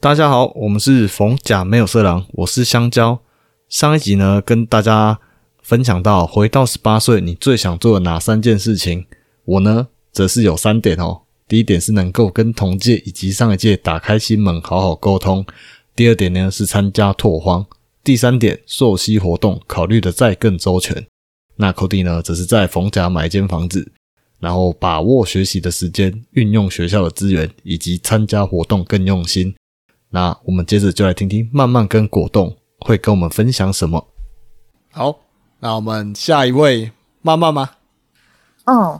大家好，我们是逢甲没有色狼，我是香蕉。上一集呢，跟大家分享到回到十八岁，你最想做的哪三件事情？我呢，则是有三点哦。第一点是能够跟同届以及上一届打开心门，好好沟通；第二点呢是参加拓荒；第三点，溯溪活动考虑的再更周全。那 Cody 呢，则是在逢甲买一间房子，然后把握学习的时间，运用学校的资源，以及参加活动更用心。那我们接着就来听听慢慢跟果冻会跟我们分享什么。好，那我们下一位慢慢吗？嗯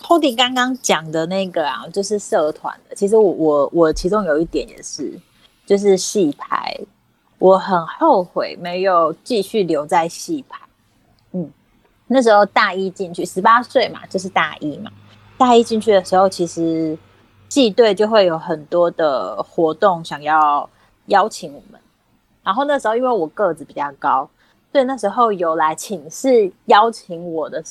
，Hody 刚刚讲的那个啊，就是社团的。其实我我我其中有一点也是，就是戏牌，我很后悔没有继续留在戏牌。嗯，那时候大一进去，十八岁嘛，就是大一嘛。大一进去的时候，其实。系队就会有很多的活动想要邀请我们，然后那时候因为我个子比较高，所以那时候有来请示邀请我的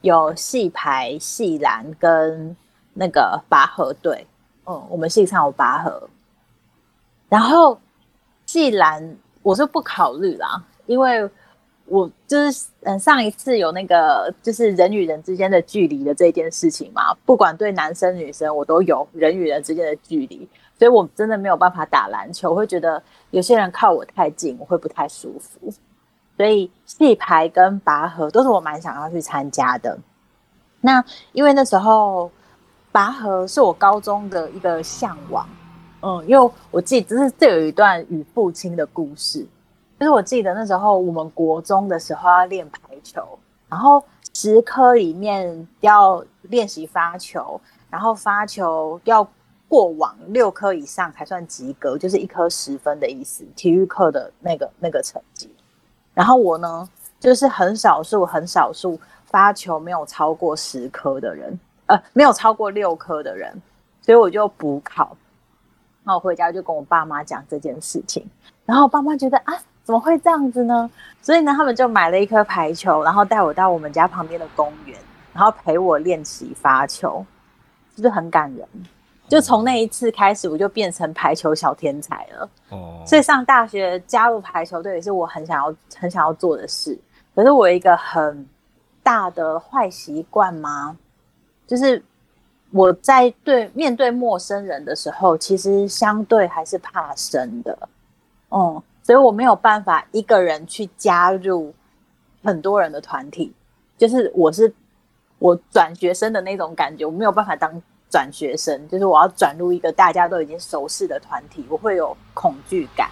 有戏排、戏篮跟那个拔河队。嗯，我们系上有拔河，然后戏篮我是不考虑啦，因为。我就是嗯，上一次有那个就是人与人之间的距离的这件事情嘛，不管对男生女生，我都有人与人之间的距离，所以我真的没有办法打篮球，我会觉得有些人靠我太近，我会不太舒服。所以戏排跟拔河都是我蛮想要去参加的。那因为那时候拔河是我高中的一个向往，嗯，因为我记得是这有一段与父亲的故事。就是我记得那时候我们国中的时候要练排球，然后十科里面要练习发球，然后发球要过网六科以上才算及格，就是一颗十分的意思。体育课的那个那个成绩，然后我呢就是很少数很少数发球没有超过十科的人，呃，没有超过六科的人，所以我就补考。那我回家就跟我爸妈讲这件事情，然后爸妈觉得啊。怎么会这样子呢？所以呢，他们就买了一颗排球，然后带我到我们家旁边的公园，然后陪我练习发球，是不是很感人？就从那一次开始，我就变成排球小天才了。哦，所以上大学加入排球队也是我很想要、很想要做的事。可是我有一个很大的坏习惯吗？就是我在对面对陌生人的时候，其实相对还是怕生的。哦。所以我没有办法一个人去加入很多人的团体，就是我是我转学生的那种感觉，我没有办法当转学生，就是我要转入一个大家都已经熟悉的团体，我会有恐惧感。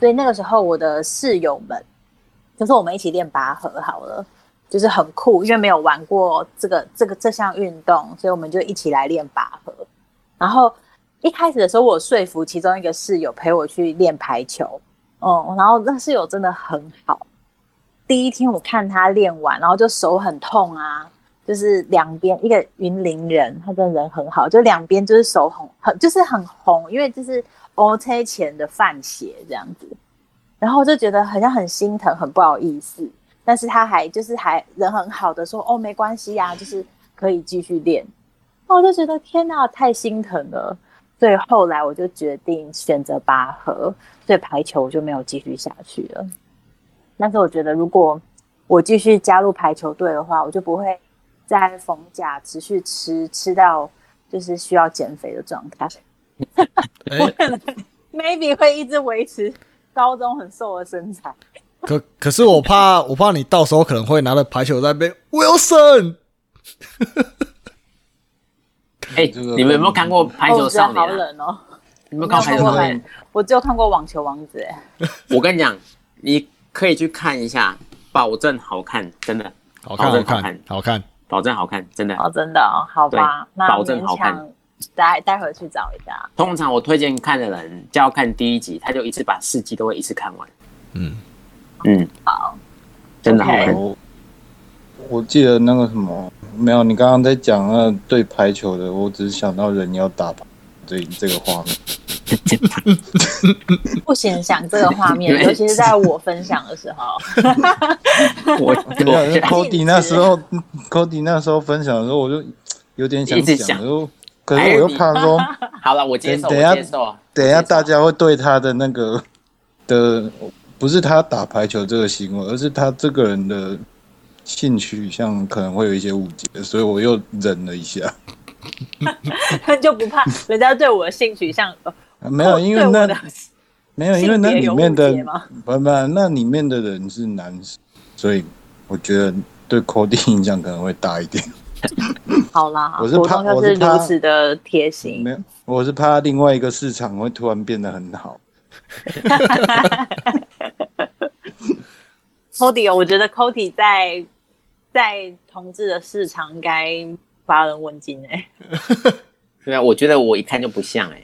所以那个时候，我的室友们就是我们一起练拔河好了，就是很酷，因为没有玩过这个这个这项运动，所以我们就一起来练拔河。然后一开始的时候，我说服其中一个室友陪我去练排球。哦，然后那室友真的很好。第一天我看他练完，然后就手很痛啊，就是两边一个云林人，他真的人很好，就两边就是手很很就是很红，因为就是 O T 前的范血这样子。然后我就觉得好像很心疼，很不好意思，但是他还就是还人很好的说哦没关系呀，就是可以继续练。我就觉得天哪，太心疼了。所以后来我就决定选择拔河，所以排球我就没有继续下去了。但是我觉得，如果我继续加入排球队的话，我就不会在逢甲持续吃吃到就是需要减肥的状态。我可能 maybe 会一直维持高中很瘦的身材。可可是我怕，我怕你到时候可能会拿着排球在被 Wilson。哎，你们有没有看过《排球少年》？好冷哦！你们看过《排球少年》？我只有看过《网球王子》。哎，我跟你讲，你可以去看一下，保证好看，真的，好看，好看，好看，保证好看，真的。哦，真的哦，好吧，那保证好看。待待会去找一下。通常我推荐看的人，就要看第一集，他就一次把四集都会一次看完。嗯嗯，好，真的好看。我记得那个什么。没有，你刚刚在讲那对排球的，我只是想到人要打这这个画面。不先想这个画面，尤其是在我分享的时候。我我 Cody 那时候，Cody 那时候分享的时候，我就有点想讲，就可是我又怕说，好了，我接受，等下。等一下大家会对他的那个的，不是他打排球这个行为，而是他这个人的性取向可能会有一些误解，所以我又忍了一下。就不怕人家对我的性取向呃没有，因为那没有，因为那里面的不不，那里面的人是男生，所以我觉得对 Cody 影响可能会大一点。好啦，我是怕我是如此的贴心没。有，我是怕另外一个市场会突然变得很好。Cody，哦我觉得 Cody 在在同志的市场应该发人问津哎、对啊，我觉得我一看就不像哎、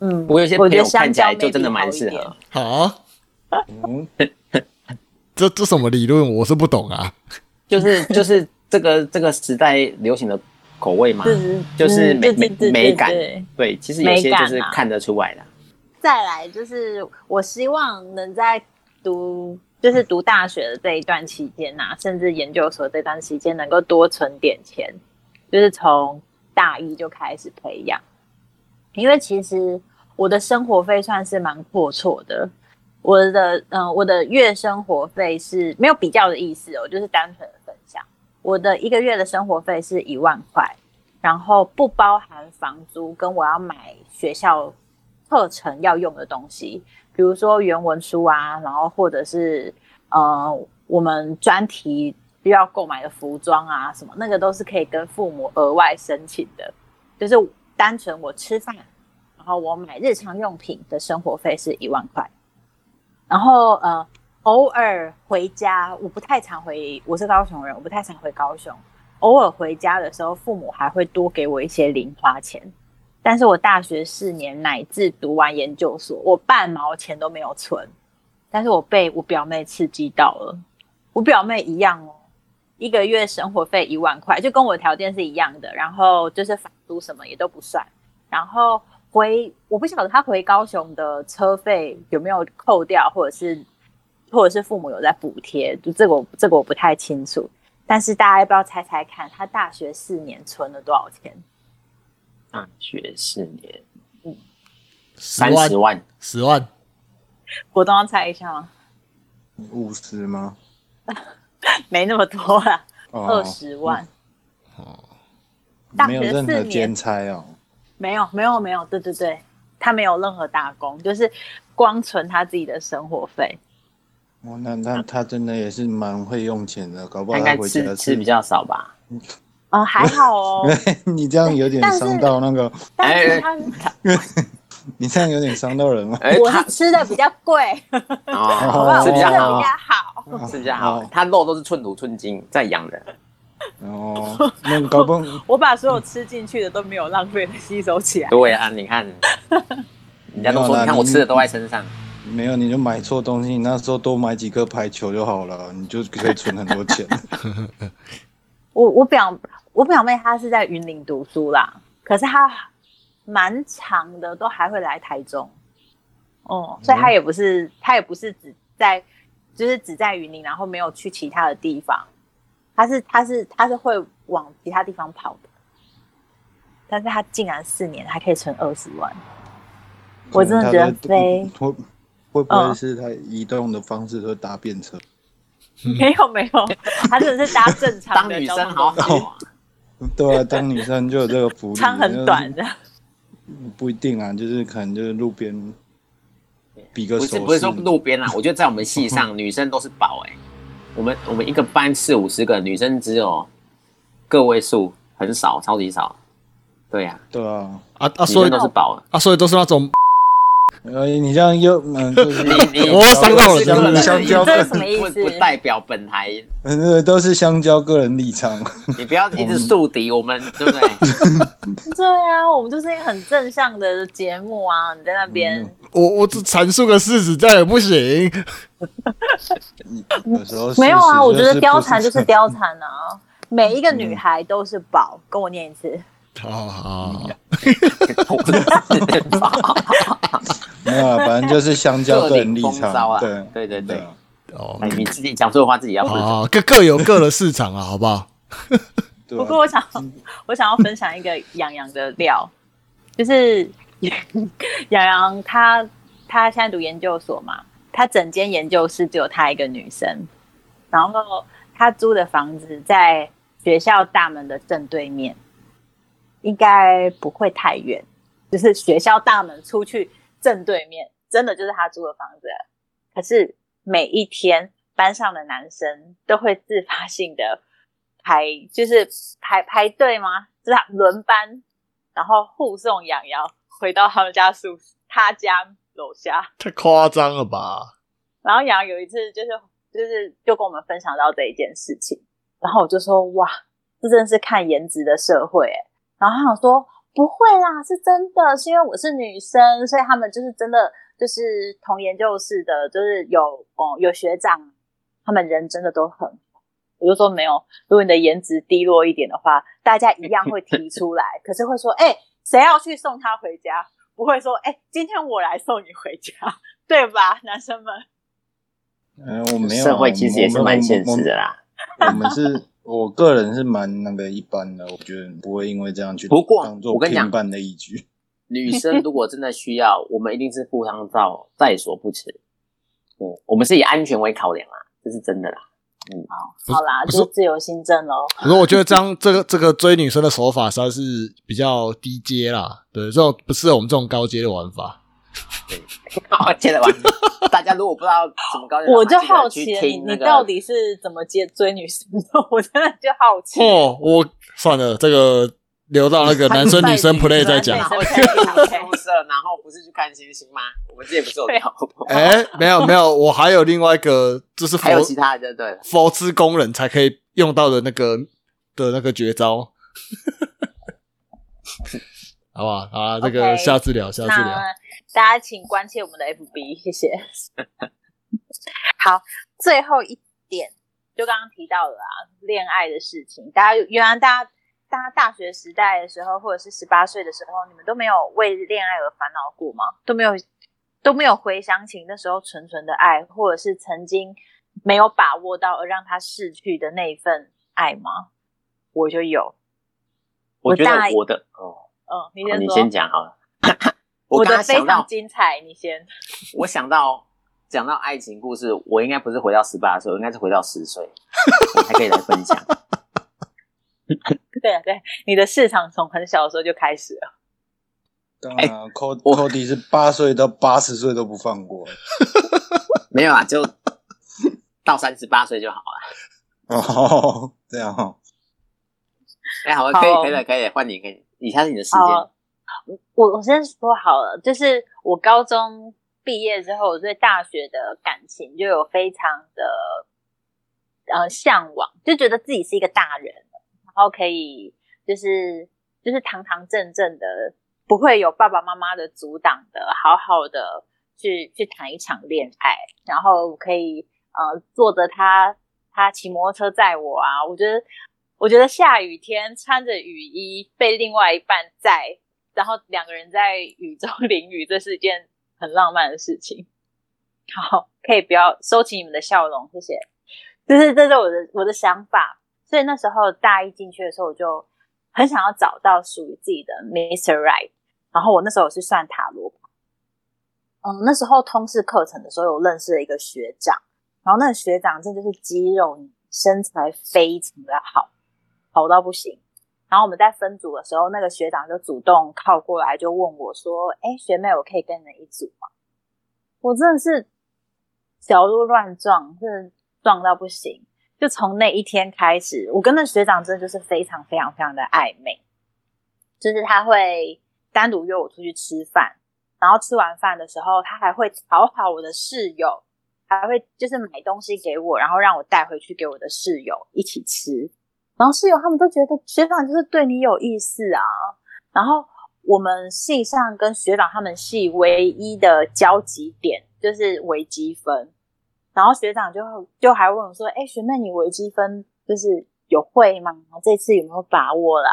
嗯，我有些朋友看起来就真的蛮适合。好啊，嗯，这这什么理论？我是不懂啊。就是就是这个这个时代流行的口味嘛，就是就是美美美感对其实有些就是看得出来的。再来就是，我希望能在读就是读大学的这一段期间呐、甚至研究所这段期间，能够多存点钱，就是从大一就开始培养。因为其实我的生活费算是蛮阔绰的，我的嗯、我的月生活费是没有比较的意思哦，就是单纯的分享。我的一个月的生活费是一万块，然后不包含房租跟我要买学校课程要用的东西，比如说原文书啊，然后或者是呃我们专题要购买的服装啊什么，那个都是可以跟父母额外申请的。就是单纯我吃饭，然后我买日常用品的生活费是一万块，然后呃偶尔回家，我不太常回，我是高雄人，我不太常回高雄。偶尔回家的时候，父母还会多给我一些零花钱。但是我大学四年乃至读完研究所，我半毛钱都没有存。但是我被我表妹刺激到了，我表妹一样哦，一个月生活费一万块，就跟我条件是一样的，然后就是房租什么也都不算，然后回我不晓得她回高雄的车费有没有扣掉，或者是或者是父母有在补贴，就这个我这个我不太清楚。但是大家要不要猜猜看，她大学四年存了多少钱？大学四年三十，万，十万，我都要猜一下吗？五十吗？没那么多啦，哦二十万。大没有学四年任何兼差哦。没有，没有，没有，对对对，他没有任何打工，就是光存他自己的生活费。哦，那那他真的也是蛮会用钱的，搞不好他回家吃吃比较少吧？嗯，还好哦，你这样有点伤到那个，但是他 你这样有点伤到人了。我是吃的比较贵，好不好？哦，我是比较好 吃的比较，好。是比较好哦。他肉都是寸土寸金在养的，哦，那你搞不我把所有吃进去的都没有浪费的吸收起来。对啊，你看，人家都说，你看我吃的都在身上。没有，你就买错东西，你那时候多买几颗排球就好了，你就可以存很多钱。我我表我表妹她是在云林读书啦，可是她蛮长的，都还会来台中。哦、所以她也不是她也不是只在就是只在云林，然后没有去其他的地方。她是她是她是会往其他地方跑的，但是她竟然四年还可以存二十万，我真的觉得非会会不会嗯是他移动的方式都搭便车？没 有没有，他真的是搭正常的交女生好好啊，对啊，当女生就有这个福利，长很短的。不一定啊，就是可能就是路边比个不是不是说路边啊，我觉得在我们系上女生都是宝哎、我们我们一个班四五十个女生只有个位数，很少，超级少。对呀、对啊，啊啊，女生所以都是宝。啊，所以都是那种呃，你这样又嗯，就是你你我伤到了是伤到了个人香蕉这是什么意不思不代表本台，嗯都是香蕉个人立场。你不要一直树敌我们，对不对？对啊，我们就是一个很正向的节目啊！你在那边，嗯我我只阐述个事实，这样也不行。有时候没有啊，我觉得貂蝉就是貂蝉啊，每一个女孩都是宝。跟我念一次，好好好，没有，反正就是香蕉个人立各领风骚啊。对对对对哦，你自己讲错的话自己要负责。啊，各各有各的市场啊，好不好？不过我想，我想要分享一个洋洋的料，就是洋洋他他现在读研究所嘛，他整间研究室只有他一个女生，然后他租的房子在学校大门的正对面，应该不会太远，就是学校大门出去正对面，真的就是他租的房子。可是每一天班上的男生都会自发性的排，就是排排队吗？就是轮班，然后护送养瑶回到他们家宿他家楼下。太夸张了吧？然后洋洋有一次就是就是就跟我们分享到这一件事情，然后我就说哇，这真的是看颜值的社会哎。然后他想说不会啦，是真的，是因为我是女生，所以他们就是真的就是同研究室的，就是有哦、有学长，他们人真的都很好。我就说没有，如果你的颜值低落一点的话，大家一样会提出来，可是会说哎，谁要去送他回家？不会说哎，今天我来送你回家，对吧，男生们？嗯，我没有啊。社会其实也是蛮现实的啦。我们是，我个人是蛮那个一般的，我觉得不会因为这样去不过当做我跟你讲评判的依据。女生如果真的需要，我们一定是赴汤蹈在所不辞。嗯，我们是以安全为考量啊，这是真的啦。嗯好好啦，就是是自由新政喽。可是我觉得这样 这个这个追女生的手法实在是比较低阶啦，对，这种不适合我们这种高阶的玩法。好，接着玩。大家如果不知道怎么高阶的话，我就好奇，你到底是怎么接追女生的？我真的就好奇。哦，我算了，这个留到那个男生女生 play 再讲然后 play 去宿舍，然后不是去看星星吗？我们之前不是有聊过？哎、没有没有，我还有另外一个，就是佛还有其他的，就对了。佛之工人才可以用到的那个的那个绝招，好不好？好啊，这个 OK，下次聊，下次聊。那大家请关切我们的 FB，谢谢。好，最后一点就刚刚提到了啊，恋爱的事情。大家原来大家大家大学时代的时候，或者是十八岁的时候，你们都没有为恋爱而烦恼过吗？都没有都没有回想起那时候纯纯的爱，或者是曾经没有把握到而让他逝去的那一份爱吗？我就有。我觉得大我的哦，嗯，你哦先说。你先讲好了。我刚的非常精彩，你先。我想到讲到爱情故事，我应该不是回到十八岁，我应该是回到十岁，我才可以来分享。对啊，对，你的市场从很小的时候就开始了。当然啊，Co Cody 是八岁到八十岁都不放过。没有啊，就到三十八岁就好了。哦，这样哦，哎，好了，可以，可以了，可以了，换你，可以，以下是你的时间。好，我我先说好了，就是我高中毕业之后，我对大学的感情就有非常的呃向往，就觉得自己是一个大人，然后可以就是就是堂堂正正的，不会有爸爸妈妈的阻挡的，好好的去去谈一场恋爱，然后可以呃坐着他他骑摩托车载我啊，我觉得我觉得下雨天穿着雨衣被另外一半载，然后两个人在雨中 淋雨，这是一件很浪漫的事情。好，可以不要收起你们的笑容，谢谢。就是这是我的我的想法，所以那时候大一进去的时候，我就很想要找到属于自己的 miss Right。然后我那时候我是算塔罗牌，嗯，那时候通识课程的时候有认识了一个学长，然后那个学长真的就是肌肉身材非常的好，好到不行。然后我们在分组的时候，那个学长就主动靠过来，就问我说：“哎，学妹，我可以跟你一组吗？”我真的是小鹿乱撞，真的撞到不行。就从那一天开始，我跟那学长真的就是非常非常非常的暧昧，就是他会单独约我出去吃饭，然后吃完饭的时候，他还会讨好我的室友，还会就是买东西给我，然后让我带回去给我的室友一起吃。然后室友他们都觉得学长就是对你有意思啊。然后我们系上跟学长他们系唯一的交集点就是微积分。然后学长就就还问我说：“哎，学妹，你微积分就是有会吗？这次有没有把握啦？”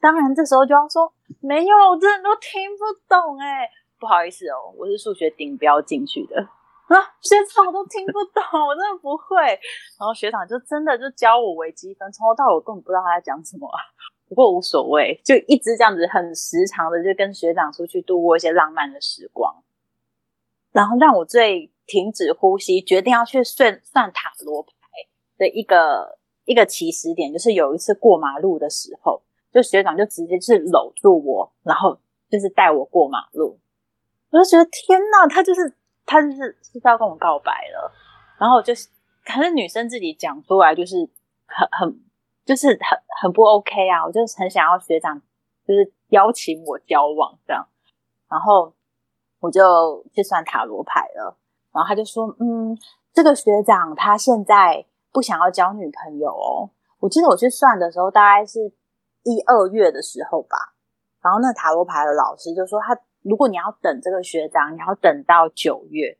当然，这时候就要说没有，我真的都听不懂哎，不好意思哦，我是数学顶标进去的。啊，学长我都听不懂，我真的不会。然后学长就真的就教我微积分，从头到尾我根本不知道他在讲什么。不过无所谓，就一直这样子很时常的就跟学长出去度过一些浪漫的时光。然后让我最停止呼吸，决定要去算算塔罗牌的一个一个起始点，就是有一次过马路的时候，就学长就直接是搂住我，然后就是带我过马路。我就觉得天呐，他就是他就是是要跟我告白了。然后就是，可是女生自己讲出来就是很很就是很很不 OK 啊！我就是很想要学长就是邀请我交往这样，然后。我就去算塔罗牌了，然后他就说：“嗯，这个学长他现在不想要交女朋友哦。”我记得我去算的时候，大概是一二月的时候吧。然后那塔罗牌的老师就说：“他如果你要等这个学长，你要等到九月。”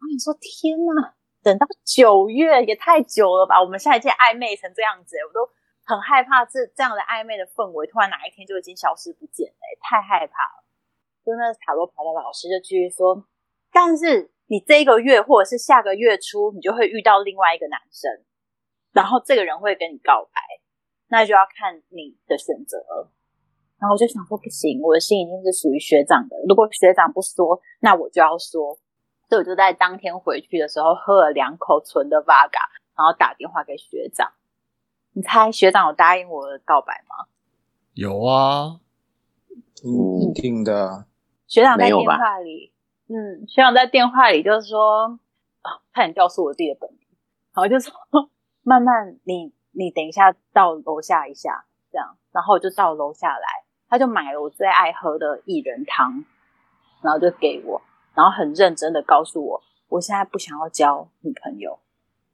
我你说：“天呐，等到九月也太久了吧？我们下一届暧昧成这样子，我都很害怕这这样的暧昧的氛围突然哪一天就已经消失不见了，太害怕了。”就那塔罗牌的老师就继续说，但是你这一个月或者是下个月初，你就会遇到另外一个男生，然后这个人会跟你告白，那就要看你的选择。然后我就想说，不行，我的心已经是属于学长的，如果学长不说，那我就要说。所以我就在当天回去的时候喝了两口纯的 Vaga，然后打电话给学长。你猜学长有答应我的告白吗？有啊，一定的。学长在电话里，嗯，学长在电话里就是说，啊，差点告诉我自己的本名，然后就说，慢慢，你你等一下到楼下一下，这样，然后我就到楼下来，他就买了我最爱喝的薏仁汤，然后就给我，然后很认真的告诉我，我现在不想要交女朋友，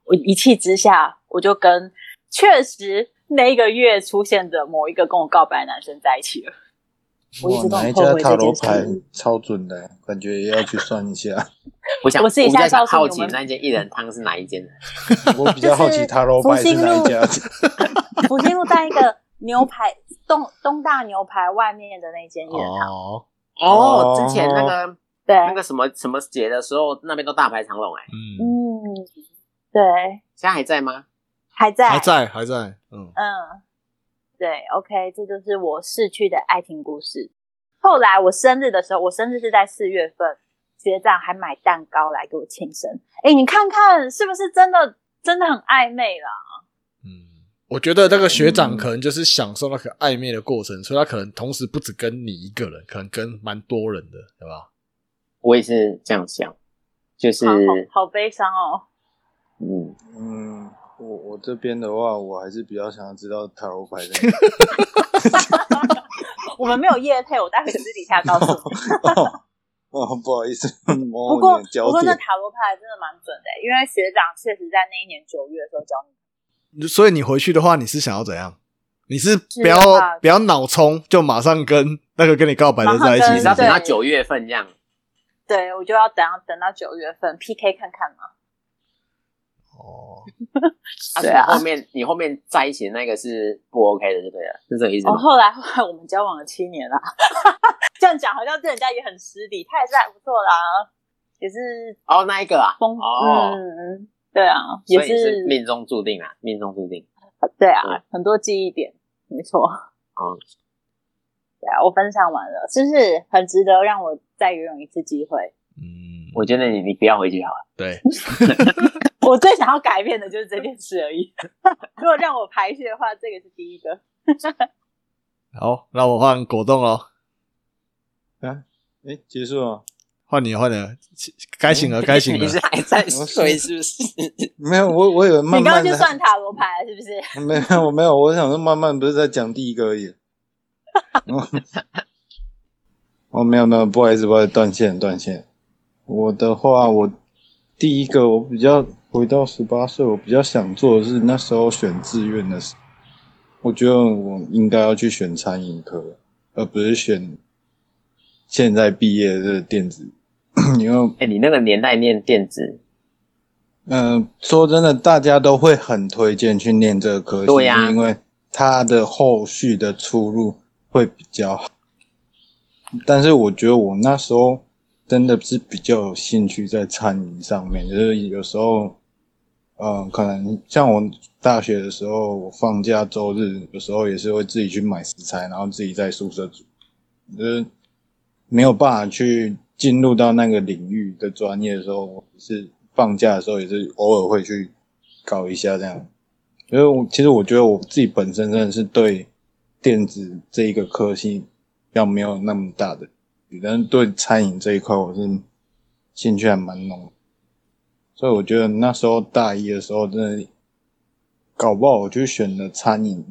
我一气之下，我就跟确实那个月出现的某一个跟我告白的男生在一起了。哇，哪一家塔罗牌超准的，感觉也要去算一下。我想，我自己在想好奇那间薏仁汤是哪一间的。我比较好奇塔罗牌是哪一家。福兴路带一个牛排东东大牛排外面的那间。哦哦，之前那个对那个什么什么节的时候，那边都大排长龙哎。嗯，对。现在还在吗？还在，还在，还在。嗯嗯。对，OK，这就是我逝去的爱情故事。后来我生日的时候，我生日是在四月份，学长还买蛋糕来给我庆生。哎，你看看是不是真的，真的很暧昧啦？嗯，我觉得那个学长可能就是享受那个暧昧的过程，所以他可能同时不止跟你一个人，可能跟蛮多人的，对吧？我也是这样想，就是好悲伤哦。嗯嗯。我我这边的话，我还是比较想要知道塔罗牌的。我们没有夜配，我待会私底下告诉你。哦，不好意思。不过不过那塔罗牌真的蛮准的，因为学长确实在那一年九月的时候教你。所以你回去的话，你是想要怎样？你是不要不要脑冲，就马上跟那个跟你告白的在一起，要等到九月份这样。对，我就要等等到九月份 PK 看看嘛。哦，对啊，后面你后面在一起的那个是不 OK 的，就对了，是这个意思吗？后来后来我们交往了七年了，这样讲好像对人家也很失礼，他也是还不错啦，也是哦那一个啊，哦，嗯，对啊，也是命中注定啊，命中注定，对啊，很多记忆点，没错，嗯，对啊，我分享完了，是不是很值得让我再游泳一次机会？嗯，我觉得你你不要回去好了，对。我最想要改变的就是这件事而已。如果让我排序的话，这个是第一个。好，那我换果冻喽。啊，哎，结束了，换你，换你，该醒了，该醒了。你是还在睡是不是？没有，我我以为慢慢。你刚刚去算塔罗牌是不是？没有，我没有，我想说慢慢不是在讲第一个而已。哦，没有没有，不好意思，不好意思，断线断线。我的话，我。第一个，我比较回到十八岁，我比较想做的是那时候选志愿的时，我觉得我应该要去选餐饮科，而不是选现在毕业的这个电子。因为，哎，你那个年代念电子，嗯，说真的，大家都会很推荐去念这个科系，因为它的后续的出路会比较好。但是我觉得我那时候。真的是比较有兴趣在餐饮上面，就是有时候，嗯、可能像我大学的时候，我放假周日有时候也是会自己去买食材，然后自己在宿舍煮，就是没有办法去进入到那个领域的专业的时候，是放假的时候也是偶尔会去搞一下这样。因为我其实我觉得我自己本身真的是对电子这一个科系要没有那么大的但是对餐饮这一块我是兴趣还蛮浓，所以我觉得那时候大一的时候真的搞不好我就选了餐饮，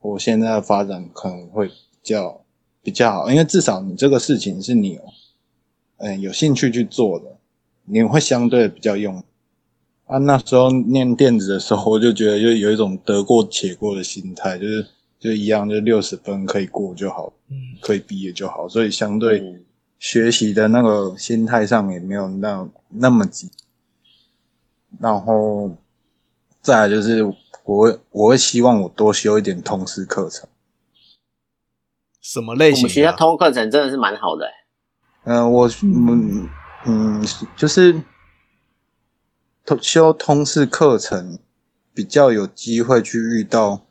我现在的发展可能会比较比较好，因为至少你这个事情是你嗯有兴趣去做的，你会相对比较用。啊，那时候念电子的时候，我就觉得就有一种得过且过的心态，就是就一样，就六十分可以过就好，嗯，可以毕业就好，所以相对嗯学习的那个心态上也没有那那么急。然后再来就是我会我会希望我多修一点通识课程。什么类型啊？我们学校通课程真的是蛮好的、欸，嗯、我嗯嗯，就是通修通识课程比较有机会去遇到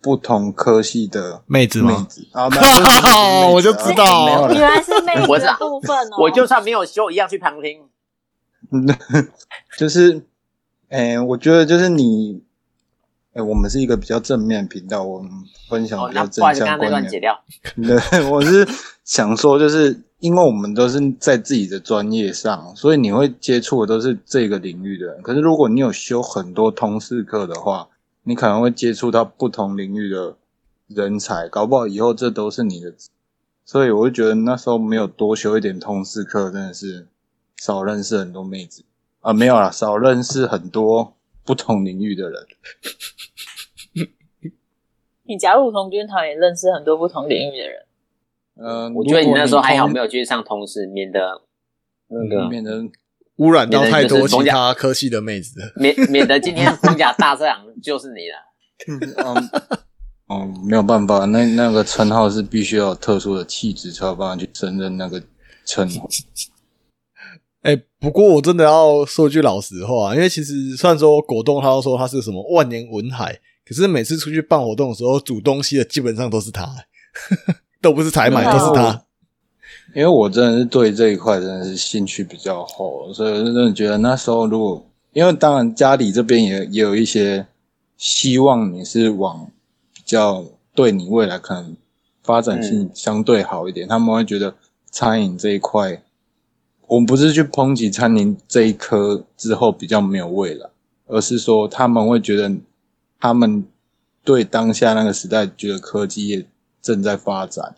不同科系的妹子吗？妹子啊，我就知道原来是妹子部分哦。我就算没有修，一样去旁听。就是，哎、我觉得就是你，哎、我们是一个比较正面频道，我们分享哦，比较正向观念。段剪掉。对，我是想说，就是因为我们都是在自己的专业上，所以你会接触的都是这个领域的人。可是如果你有修很多通识课的话，你可能会接触到不同领域的人才，搞不好以后这都是你的。所以我就觉得那时候没有多修一点通识课，真的是少认识很多妹子啊，没有啦，少认识很多不同领域的人。你加入同军团也认识很多不同领域的人。嗯、我觉得你那时候还好，没有有去上通识，免得那个免得污染到太多其他科系的妹子。免免得今天 逢甲大社长就是你了。嗯，哦，没有办法，那那个称号是必须要有特殊的气质才有办法去胜任那个称号。哎、不过我真的要说句老实话，因为其实虽然说果冻他都说他是什么万年文海，可是每次出去办活动的时候，煮东西的基本上都是他，都不是采买，都是他。因为我真的是对这一块真的是兴趣比较厚，所以真的觉得那时候如果，因为当然家里这边也也有一些希望你是往比较对你未来可能发展性相对好一点，他们会觉得餐饮这一块，我们不是去抨击餐饮这一科之后比较没有未来，而是说他们会觉得他们对当下那个时代觉得科技业正在发展。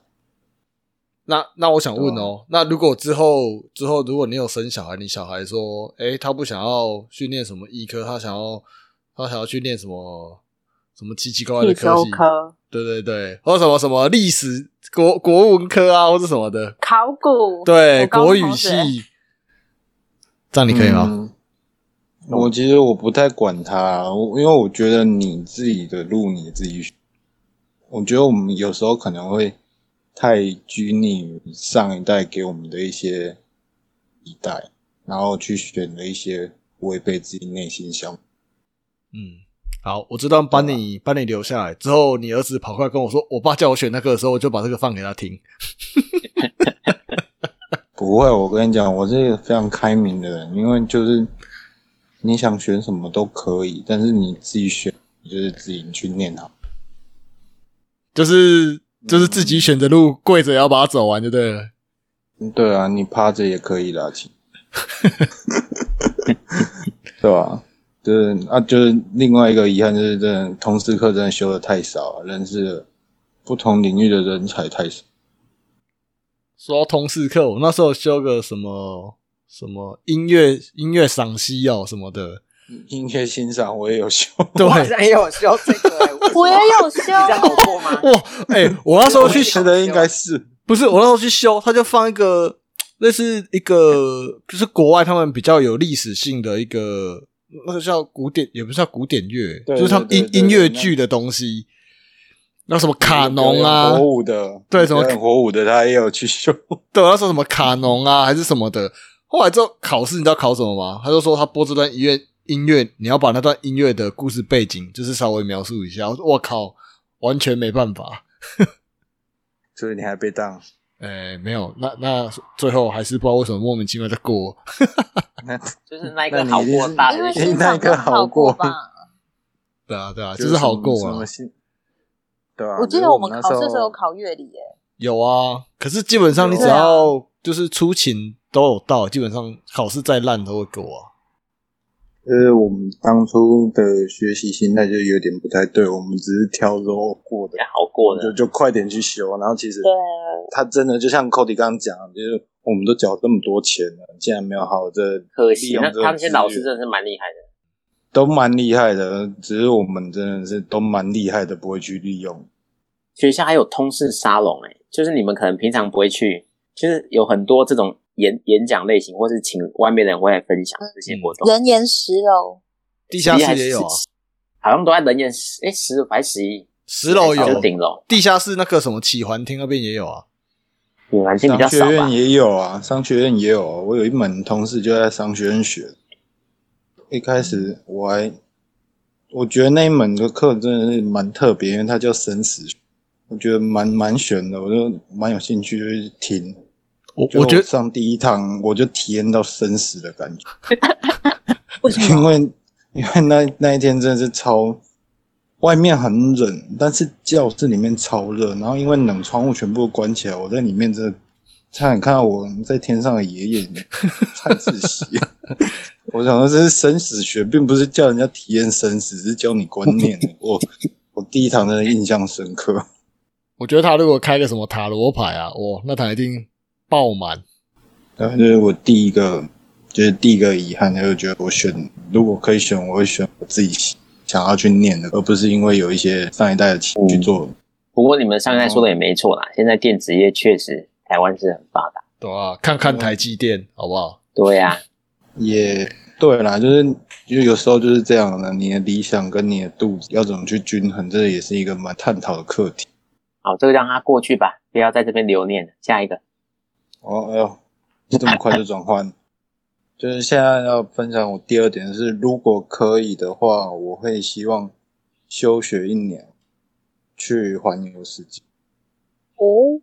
那那我想问哦，那如果之后之后如果你有生小孩，你小孩说，诶、他不想要训练什么医科，他想要他想要去练什么什么奇奇怪怪的科系，科、对对对，或者什么什么历史国国文科啊，或者什么的，考古，对，国语系，这样你可以吗？嗯我其实我不太管他，我因为我觉得你自己的路你自己选。我觉得我们有时候可能会太拘泥于上一代给我们的一些期待，然后去选了一些违背自己内心想。嗯，好，我这段把你把你留下来之后，你儿子跑过来跟我说，我爸叫我选那个的时候，我就把这个放给他听。不会，我跟你讲，我是一个非常开明的人，因为就是你想选什么都可以，但是你自己选，你就是自己去念好。就是就是自己选择路，跪着也要把它走完就对了。对啊，你趴着也可以啦，亲，对吧？就是啊，就是另外一个遗憾就是，真的通识课真的修的太少了，认识了不同领域的人才太少。说到通识课，我那时候修个什么什么音乐音乐赏析哦什么的，音乐欣赏我也有修，对，我好像也有修这个、欸，我也有修你这样好过吗？哇，哎、我那时候去学的应该是不是我那时候去修，他就放一个类似一个就是国外他们比较有历史性的一个那个叫古典，也不是叫古典乐，对就是他们音音乐剧的东西，那什么卡农啊？火，舞的，对什么火舞的他也有去修。对，那时候什么卡农啊还是什么的，后来之后考试，你知道考什么吗？他就说他播这段音乐，音乐你要把那段音乐的故事背景，就是稍微描述一下。我说我靠，完全没办法。所以你还被当，哎，没有，那那最后还是不知道为什么莫名其妙的过。那就是那一个好过大因为学欣赏很好过吧？对啊，对啊，就是好过啊什么。新对啊，我记得我们考试的时候考乐理耶。有啊，可是基本上你只要就是出勤都有到，基本上考试再烂都会过啊。就是我们当初的学习心态就有点不太对，我们只是挑说过的，好过的，就就快点去修。然后其实对，他真的就像 Cody 刚刚讲，就是我们都缴这么多钱了，竟然没有好好这利可惜。那他们那些老师真的是蛮厉害的。都蛮厉害的，只是我们真的是都蛮厉害的，不会去利用。学校还有通识沙龙，哎，就是你们可能平常不会去，就是有很多这种演演讲类型，或是请外面的人会来分享这些活动。人言十楼，地下室也有啊，好像都在人言十哎十还十一，十楼有，顶楼，地下室那个什么启环厅那边也有啊。女环厅比较少吧商学院。也有啊，商学院也有啊。我有一门同事就在商学院学，一开始我还我觉得那一门的课真的是蛮特别，因为它叫生死，我觉得蛮蛮悬的，我就蛮有兴趣就去听。就我我觉得上第一堂我就体验到生死的感觉，为什么？因为因为那那一天真的是超，外面很冷，但是教室里面超热，然后因为冷窗户全部都关起来，我在里面真的差点看到我在天上的爷爷蔡志熙。我想说这是生死学，并不是叫人家体验生死，是教你观念。我我第一堂真的印象深刻。我觉得他如果开个什么塔罗牌啊，哇，那他一定爆满。然后就是我第一个，就是第一个遗憾，就是觉得我选，如果可以选，我会选我自己想要去念的，而不是因为有一些上一代的钱去做。不过你们上一代说的也没错啦，现在电子业确实台湾是很发达。对啊，看看台积电好不好？对呀、也对啦，就是就有时候就是这样的，你的理想跟你的肚子要怎么去均衡，这也是一个蛮探讨的课题。好，这个让它过去吧，不要在这边留念了。下一个，哦，哎呦，这么快就转换，就是现在要分享我第二点是，如果可以的话，我会希望休学一年，去环游世界。哦，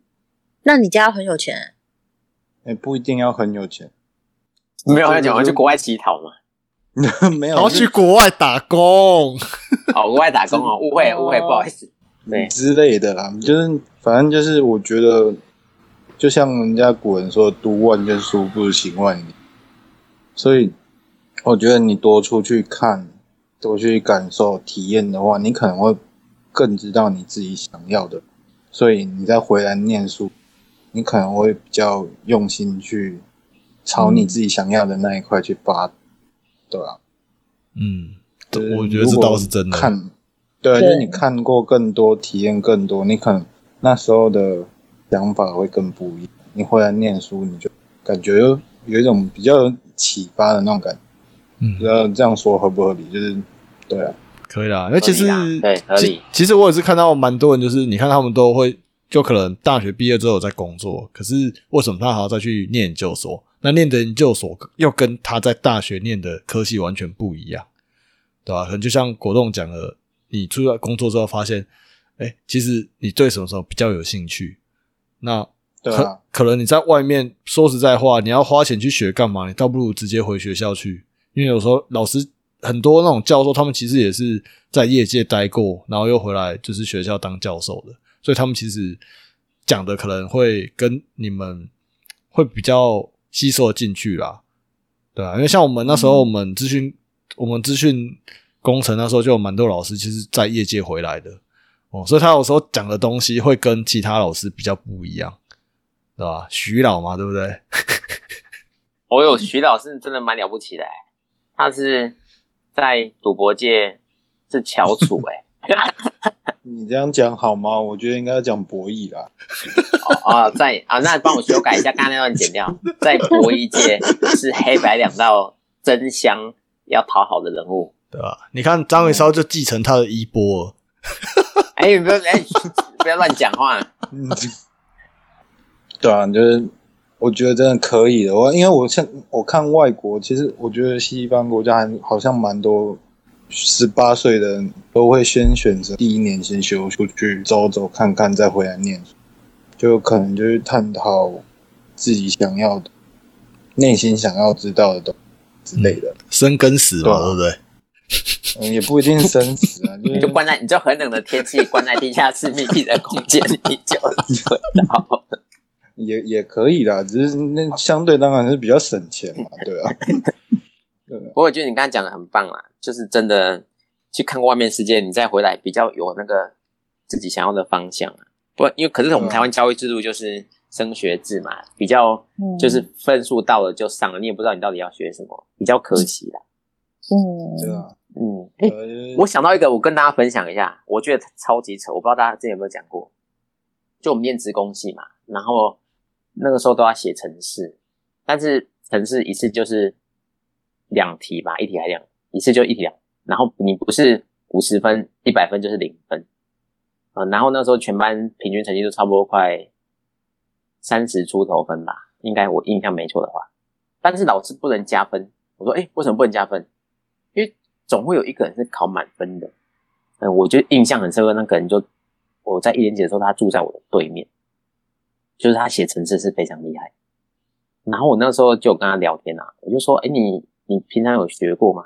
那你家很有钱？也不一定要很有钱，没有在讲，我去国外乞讨嘛。没有然后去国外打工，哦，国外打工哦，误会误会，不好意思。对，之类的啦，就是反正就是我觉得，就像人家古人说“读万卷书，不如行万里”，所以我觉得你多出去看，多去感受、体验的话，你可能会更知道你自己想要的，所以你再回来念书，你可能会比较用心去朝你自己想要的那一块去发，对啊，嗯，就是我觉得这倒是真的。看，对。就是你看过更多，体验更多，你可能那时候的想法会更不一样。你回来念书，你就感觉有有一种比较有启发的那种感觉。嗯不知道这样说合不合理？就是对啊，可以啦，因为其实对合其理其实我也是看到蛮多人，就是你看他们都会，就可能大学毕业之后有在工作，可是为什么他还要再去念研究所？那念的研究所又跟他在大学念的科系完全不一样，对吧？可能就像果冻讲的，你出来工作之后发现，哎，其实你对什么时候比较有兴趣？那可、可能你在外面说实在话，你要花钱去学干嘛？你倒不如直接回学校去，因为有时候老师很多那种教授，他们其实也是在业界待过，然后又回来就是学校当教授的，所以他们其实讲的可能会跟你们会比较吸收得进去啦，对啊，因为像我们那时候，我们资讯、我们资讯工程那时候就有蛮多老师，其实在业界回来的哦，所以他有时候讲的东西会跟其他老师比较不一样。对吧？徐老嘛，对不对？我有徐老师真的蛮了不起的、欸，他是在赌博界是翘楚哎、你这样讲好吗？我觉得应该要讲博弈啦。哦哦，在啊，那帮我修改一下，刚刚那段剪掉，在博弈界是黑白两道争相要讨好的人物。对吧？你看张伟超就继承他的衣钵 了，哎、不要哎，不要乱讲话。嗯，对啊，就是我觉得真的可以的。我因为我像我看外国，其实我觉得西方国家还好像蛮多十八岁的人都会先选择第一年先休出去走走看看，再回来念书，就可能就是探讨自己想要的、内心想要知道的东西之类的。生跟死嘛，对不对？嗯，也不一定生死啊，就你就关在你就很冷的天气，关在地下室密闭的空间里就会到。也也可以啦，只是那相对当然是比较省钱嘛，对啊。不过我觉得你刚才讲的很棒啦，就是真的去看过外面世界，你再回来比较有那个自己想要的方向啊。不，因为可是我们台湾教育制度就是升学制嘛，比较嗯就是分数到了就上了，你也不知道你到底要学什么，比较可惜啦。嗯，对啊，嗯，我想到一个，我跟大家分享一下，我觉得超级扯，我不知道大家之前有没有讲过。就我们念职工系嘛，然后那个时候都要写程式，但是程式一次就是两题吧，一题还两，一次就一题两，然后你不是五十分、一百分就是零分，呃，然后那时候全班平均成绩都差不多快三十出头分吧，应该我印象没错的话，但是老师不能加分。我说，哎、为什么不能加分？总会有一个人是考满分的。嗯，我就印象很深刻，那个人就我在一年级的时候，他住在我的对面，就是他写程式是非常厉害。然后我那时候就有跟他聊天啊，我就说，哎，你你平常有学过吗？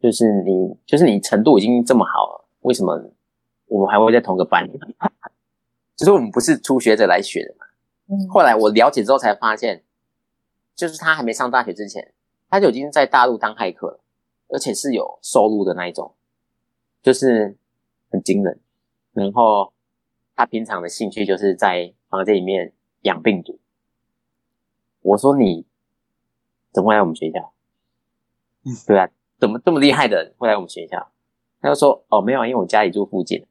就是你就是你程度已经这么好了，为什么我们还会在同个班里？就是我们不是初学者来学的嘛。嗯后来我了解之后才发现，就是他还没上大学之前，他就已经在大陆当骇客了，而且是有收入的那一种，就是很惊人。然后他平常的兴趣就是在房间里面养病毒。我说你怎么会来我们学校？对啊，怎么这么厉害的人会来我们学校？他就说哦没有啊，因为我家里住附近。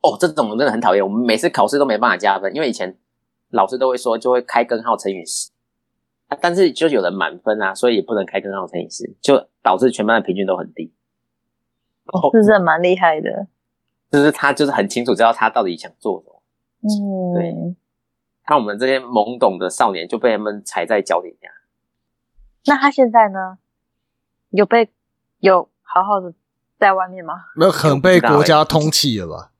哦，这种人真的很讨厌，我们每次考试都没办法加分，因为以前老师都会说就会开根号乘以十。啊但是就有人满分啊，所以也不能开根号乘以十，就导致全班的平均都很低。哦，是真的蛮厉害的。就是他就是很清楚知道他到底想做什么，嗯，对看我们这些懵懂的少年就被他们踩在脚底下。那他现在呢？有被有好好的在外面吗？没有很被国家通缉了吧？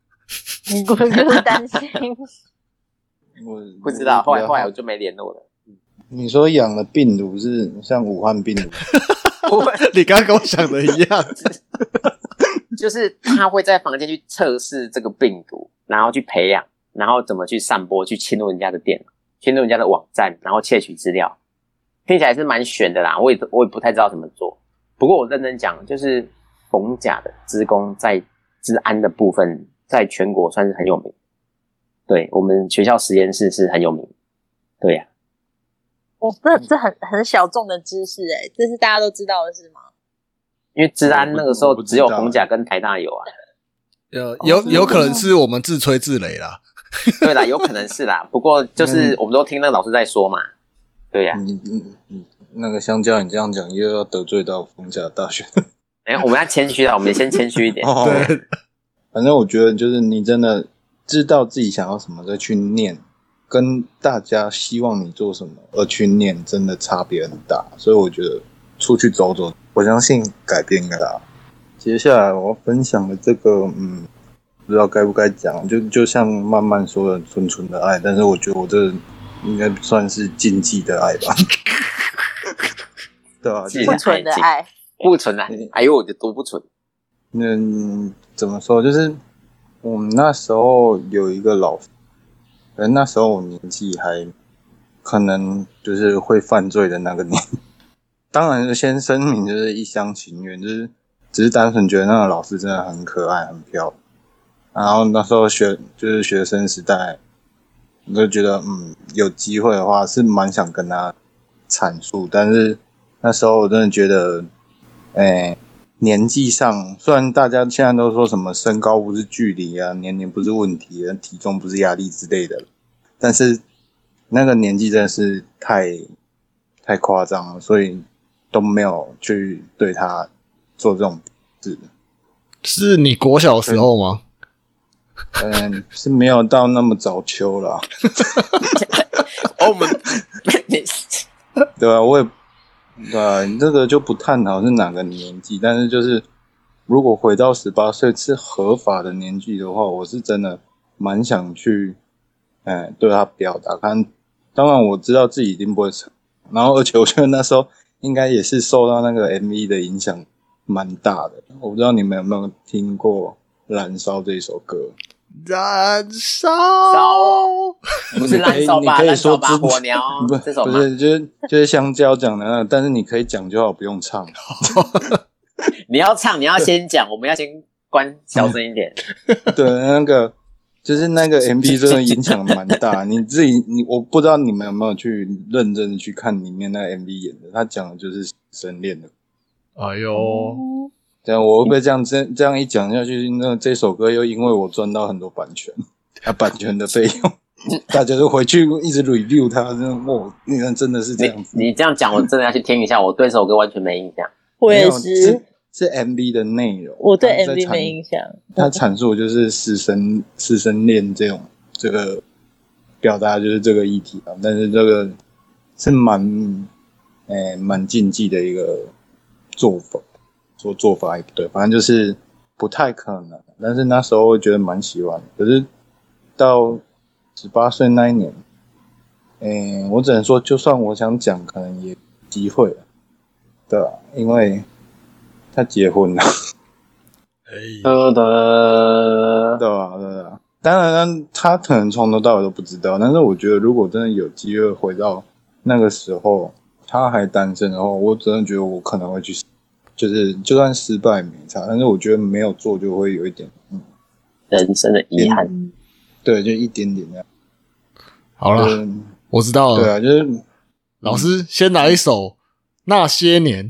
我就是担心。我不知道，后来后来我就就没联络了。你说养的病毒是像武汉病毒，不会，你刚刚跟我想的一样，就是他会在房间去测试这个病毒，然后去培养，然后怎么去散播，去侵入人家的电脑，侵入人家的网站，然后窃取资料，听起来是蛮悬的啦。我也我也不太知道怎么做。不过我认真讲，就是冯甲的职工在治安的部分，在全国算是很有名。对我们学校实验室是很有名。对呀、哦，这这很很小众的知识哎，这是大家都知道的是吗？因为治安那个时候只有红甲跟台大有啊。有有有可能是我们自吹自擂啦。对啦，有可能是啦。不过就是我们都听那个老师在说嘛。对呀、你你你那个香蕉，你这样讲又要得罪到红甲大学。哎、我们要谦虚啊，我们先谦虚一点。哦对，反正我觉得就是你真的知道自己想要什么再去念，跟大家希望你做什么而去念，真的差别很大。所以我觉得出去走走，我相信改变更大。接下来我要分享的这个，嗯，不知道该不该讲，就就像慢慢说的纯纯的爱，但是我觉得我这应该算是禁忌的爱吧。对啊，不纯的爱，不纯啊！哎呦，我的多不纯。嗯，怎么说？就是我们那时候有一个老师，可能那时候我年纪还可能就是会犯罪的那个年。当然先声明，就是一厢情愿，就是只是单纯觉得那个老师真的很可爱、很漂亮。然后那时候学就是学生时代，我就觉得嗯，有机会的话是蛮想跟他阐述，但是那时候我真的觉得，哎、年纪上，虽然大家现在都说什么身高不是距离啊，年龄不是问题，体重不是压力之类的，但是那个年纪真的是太太夸张了，所以都没有去对他做这种事。是你国小的时候吗？嗯，是没有到那么早秋了。哦，我们对啊，我也对，你这个就不探讨是哪个年纪，但是就是如果回到十八岁是合法的年纪的话，我是真的蛮想去，哎，对他表达看。当然我知道自己一定不会成，然后而且我觉得那时候应该也是受到那个 MV 的影响蛮大的。我不知道你们有没有听过《燃烧》这一首歌？燃烧，不是燃烧吧？你可以燃烧吧，火鸟不这首吗？不是，就是就是香蕉讲的那个，但是你可以讲就好，不用唱。你要唱，你要先讲，我们要先关小声一点。对，那个就是那个 MV 真的影响蛮大。你自己，你我不知道你们有没有去认真的去看里面那个 MV 演的，他讲的就是神恋的。哎呦，这样我会不会这样这这样一讲下去，那这首歌又因为我赚到很多版权 啊版权的费用，大家都回去一直 review 它，真的哇，你看真的是这样子。你你这样讲，我真的要去听一下。我对这首歌完全没印象。我也是，是 MV 的内容，我对他在 MV 阐没印象。他阐述的就是师生师生恋这种这个表达就是这个议题啊，但是这个是蛮诶蛮禁忌的一个做法，说做法也不对，反正就是不太可能。但是那时候我觉得蛮喜欢，可是到十八岁那一年，诶，我只能说，就算我想讲，可能也机会了，对吧、因为他结婚了。哎，得得，对啊，对啊。当然，他可能从头到尾都不知道。但是我觉得，如果真的有机会回到那个时候，他还单身的话，我真的觉得我可能会去，就是就算失败没差，但是我觉得没有做就会有一点，嗯，人生的遗憾。对，就一点点那样。好了，就是我知道了。对啊，就是老师先来一首《那些年》。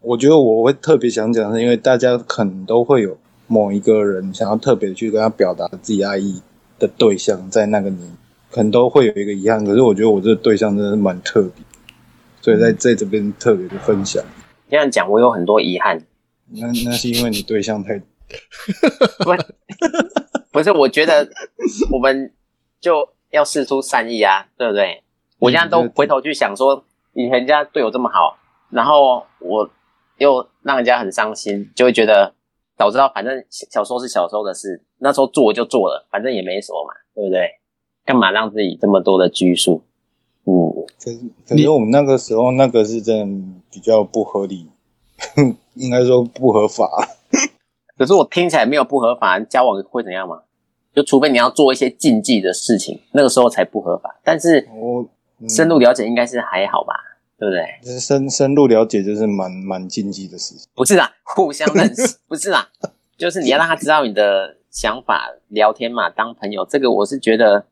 我觉得我会特别想讲，是因为大家可能都会有某一个人想要特别去跟他表达自己爱意的对象，在那个年，可能都会有一个遗憾。可是我觉得我这个对象真的是蛮特别，所以在在这边特别的分享。这样讲，我有很多遗憾。那那是因为你对象太不，不是，我觉得我们就要试出善意啊，对不对？我现在都回头去想说，以前人家对我这么好，然后我又让人家很伤心，就会觉得早知道反正小时候是小时候的事，那时候做就做了，反正也没什么嘛，对不对？干嘛让自己这么多的拘束？嗯，可是可是我们那个时候那个是真的比较不合理，应该说不合法。可是我听起来没有不合法，交往会怎样吗？就除非你要做一些禁忌的事情，那个时候才不合法。但是我嗯深入了解应该是还好吧，对不对？就是深深入了解，就是蛮蛮禁忌的事情。不是啊，互相认识，不是啊，就是你要让他知道你的想法，聊天嘛，当朋友，这个我是觉得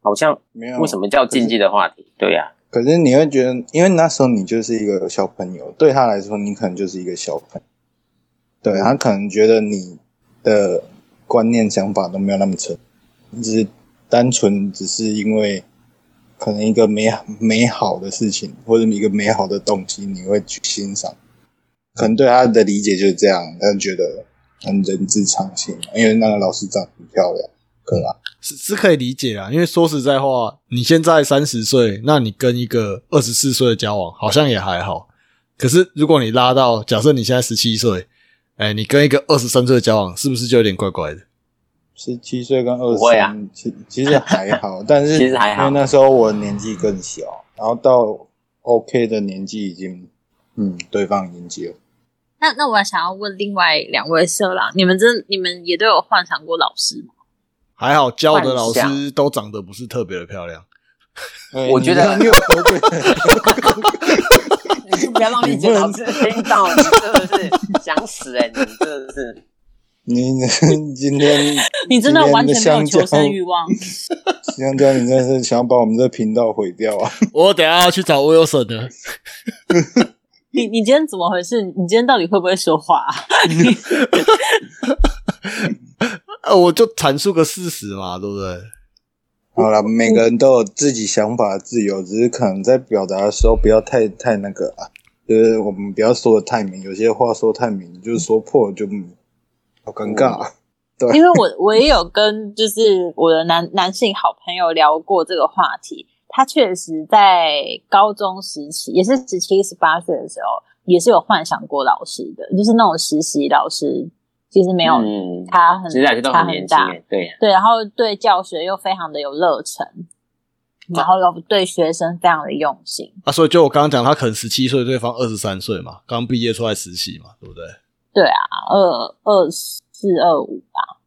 好像没有为什么叫禁忌的话题？对呀、可是你会觉得，因为那时候你就是一个小朋友，对他来说，你可能就是一个小朋友，对他可能觉得你的观念想法都没有那么成，你只是单纯只是因为可能一个美美好的事情或者一个美好的东西，你会去欣赏，可能对他的理解就是这样，他觉得很人之常情，因为那个老师长得很漂亮，可爱。是是可以理解啊，因为说实在话，你现在三十岁，那你跟一个二十四岁的交往，好像也还好。可是如果你拉到，假设你现在十七岁，哎，你跟一个二十三岁的交往，是不是就有点怪怪的？十七岁跟二十不会啊三，其其实还好，但是 其实还好因为那时候我年纪更小，然后到 OK 的年纪已经，嗯，对方已经结婚。那那我想要问另外两位色狼，你们真你们也都有幻想过老师吗？还好教的老幻师都长得不是特别的漂亮。哎我觉得你你有 就不要让你姐老师听到，你真的是想死哎、你真的是。你你今天 你真的完全没有求生欲望。香蕉，你真的是想把我们这频道毁掉啊！我等下要去找 Wilson 的。你你今天怎么回事？你今天到底会不会说话、啊？呃，我就阐述个事实嘛，对不对？好了，每个人都有自己想法的自由，只是可能在表达的时候不要太太那个啊，就是我们不要说的太明，有些话说太明，就是说破了就嗯好尴尬啊。对 因为我我也有跟就是我的男男性好朋友聊过这个话题，他确实在高中时期，也是十七、十八岁的时候，也是有幻想过老师的，就是那种实习老师，其实没有嗯，差很其实还是都差很年轻很大，欸，对呀，对，然后对教学又非常的有热忱，然后又对学生非常的用心，啊，所以就我刚刚讲，他可能十七岁，对方二十三岁嘛，刚毕业出来实习嘛，对不对？对啊，二二四二五吧，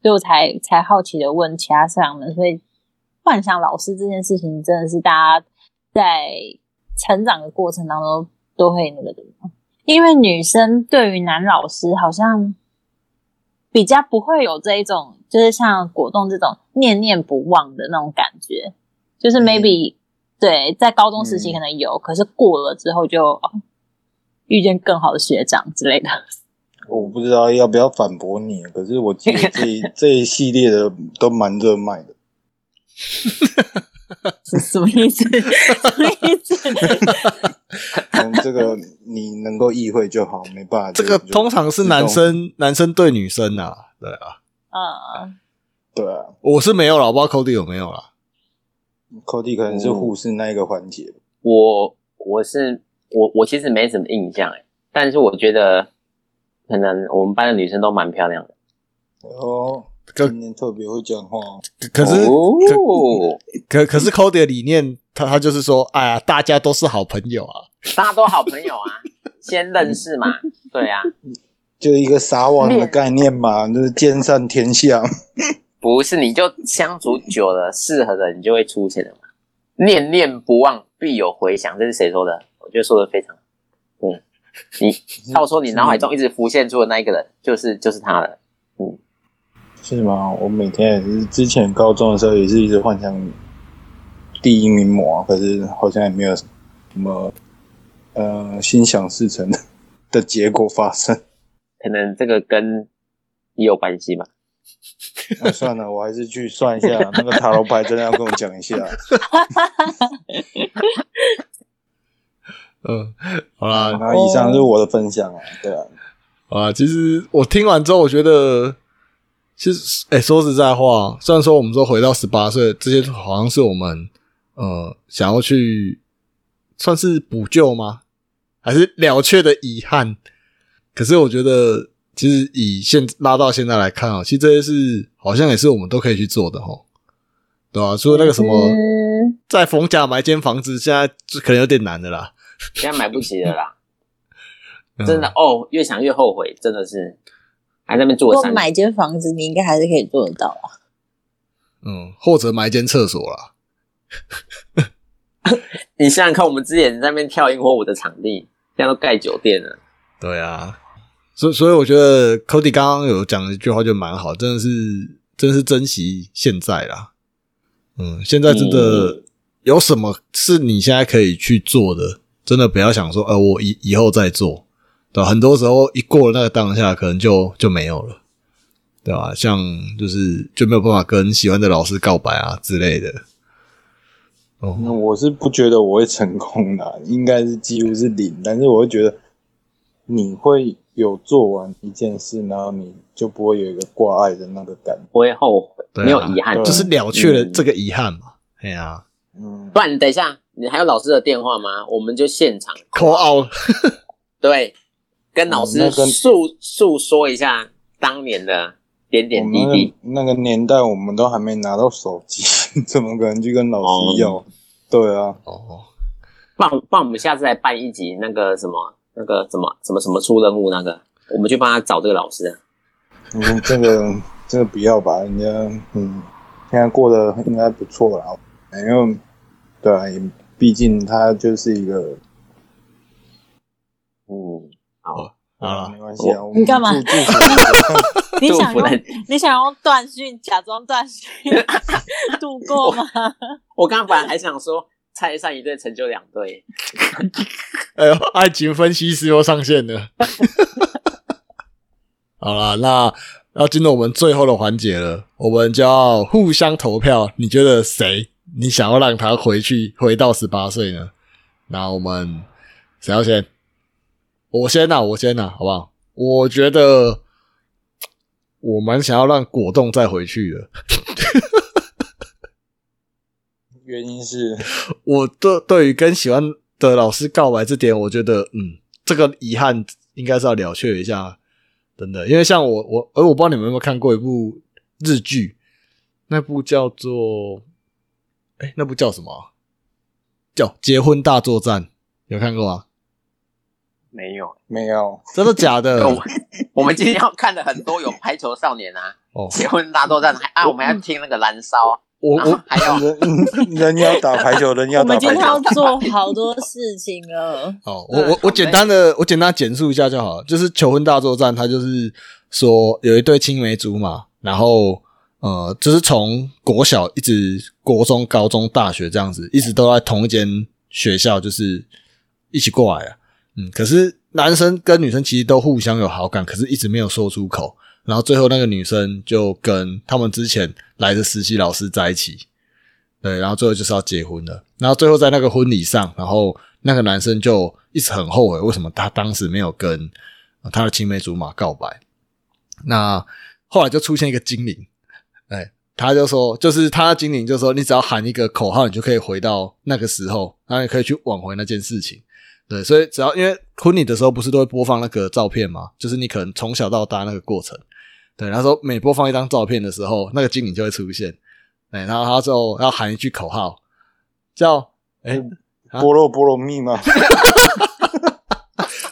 所以我才才好奇的问其他社长们，所以幻想老师这件事情真的是大家在成长的过程当中都会那个的吗，因为女生对于男老师好像比较不会有这一种，就是像果冻这种念念不忘的那种感觉，就是 maybe、对在高中时期可能有，可是过了之后就、哦遇见更好的学长之类的。我不知道要不要反驳你，可是我记得这一 这一系列的都蛮热卖的。是 什么意思？什么意思？嗯，这个你能够意会就好，没办法。这个通常是男，生男生对女生啊，对啊，嗯，就对啊我是没有了，我不知道 Cody 有没有啦。，Cody 可能是护士那一个环节。我我是我我其实没什么印象哎，但是我觉得可能我们班的女生都蛮漂亮的。哦，可今天特别会讲话哦，可是哦，可可是 Cody 的理念，他他就是说，哎呀，大家都是好朋友啊。大家都好朋友啊，先认识嘛，对啊，就一个撒网的概念嘛，就是兼善天下。不是你就相处久了，适合的你就会出现的嘛。念念不忘，必有回响，这是谁说的？我觉得说的非常嗯。你到时候你脑海中一直浮现出的那一个人，就是就是他了。是吗？我每天也是，之前高中的时候也是一直幻想第一名模，可是好像也没有什么呃心想事成的的结果发生。可能这个跟你有关系吧。那、算了，我还是去算一下那个塔罗牌，真的要跟我讲一下。嗯，好啦，那以上是我的分享啊，对啊，啊，其实我听完之后，我觉得，其实，哎、说实在话，虽然说我们说回到十八岁，这些好像是我们呃想要去算是补救吗？还是了却的遗憾？可是我觉得，其实以现拉到现在来看啊，其实这些是好像也是我们都可以去做的哈，对吧、除了那个什么，嗯在逢甲买间房子，现在可能有点难的啦。现在买不起的啦，嗯真的哦，越想越后悔，真的是还在那边不做三过买间房子，你应该还是可以做得到啊。嗯，或者买一间厕所啦。你想想看，我们之前在那边跳萤火舞的场地，现在都盖酒店了。对啊，所以所以我觉得 Cody 刚刚有讲一句话就蛮好，真的是真的是珍惜现在啦。嗯，现在真的有什么是你现在可以去做的，真的不要想说，呃，我以以后再做，对吧？很多时候一过了那个当下，可能就就没有了，对吧？像就是就没有办法跟喜欢的老师告白啊之类的。哦，那我是不觉得我会成功的，应该是几乎是零，但是我会觉得你会有做完一件事，然后你就不会有一个挂碍的那个感觉。不会后悔，啊没有遗憾。就是了却了这个遗憾嘛。哎呀嗯，不然你等一下，你还有老师的电话吗？我们就现场，call out。对，跟老师诉诉说一下当年的点点滴滴。那个年代，我们都还没拿到手机，怎么可能去跟老师要？对啊，哦，帮帮我们下次来办一集那个什么那个什么什么什么出任务那个，我们去帮他找这个老师。嗯，这个这个不要吧，人家嗯，现在过得应该不错啦，因为对啊，也毕竟他就是一个，嗯，好，好了没关系啊，你干嘛 你想用你想用断讯假装断讯 度过吗？我刚刚本来还想说拆散一对成就两对，哎呦，爱情分析师又上线了。好了，那要进入我们最后的环节了，我们就要互相投票。你觉得谁？你想要让他回去回到十八岁呢？那我们谁要先？我先呐、我先呐、好不好？我觉得我蛮想要让果冻再回去的。原因是我对对于跟喜欢的老师告白这点，我觉得嗯，这个遗憾应该是要了却一下，真的。因为像我我，而我不知道你们有没有看过一部日剧，那部叫做，哎，那部叫什么啊？叫《结婚大作战》，有看过吗？没有。没有，真的假的？我我们今天要看的很多有排球少年啊，哦，结婚大作战，还啊，我们要听那个燃烧，我我还要人人要打排球，人要我打排们今天要球。做好多事情了。哦，我我我简单的我简单简述一下就好了，就是求婚大作战，它就是说有一对青梅竹马，然后呃，就是从国小一直国中、高中、大学这样子，一直都在同一间学校，就是一起过来啊。嗯，可是男生跟女生其实都互相有好感，可是一直没有说出口。然后最后那个女生就跟他们之前来的实习老师在一起，对，然后最后就是要结婚了。然后最后在那个婚礼上，然后那个男生就一直很后悔，为什么他当时没有跟他的青梅竹马告白。那后来就出现一个精灵，哎，他就说，就是他的精灵就说，你只要喊一个口号，你就可以回到那个时候，然后你可以去挽回那件事情。对，所以只要因为婚礼的时候不是都会播放那个照片嘛？就是你可能从小到大那个过程。对，他说每播放一张照片的时候，那个精灵就会出现。哎，然后他就要喊一句口号，叫哎，啊菠萝菠萝蜜吗？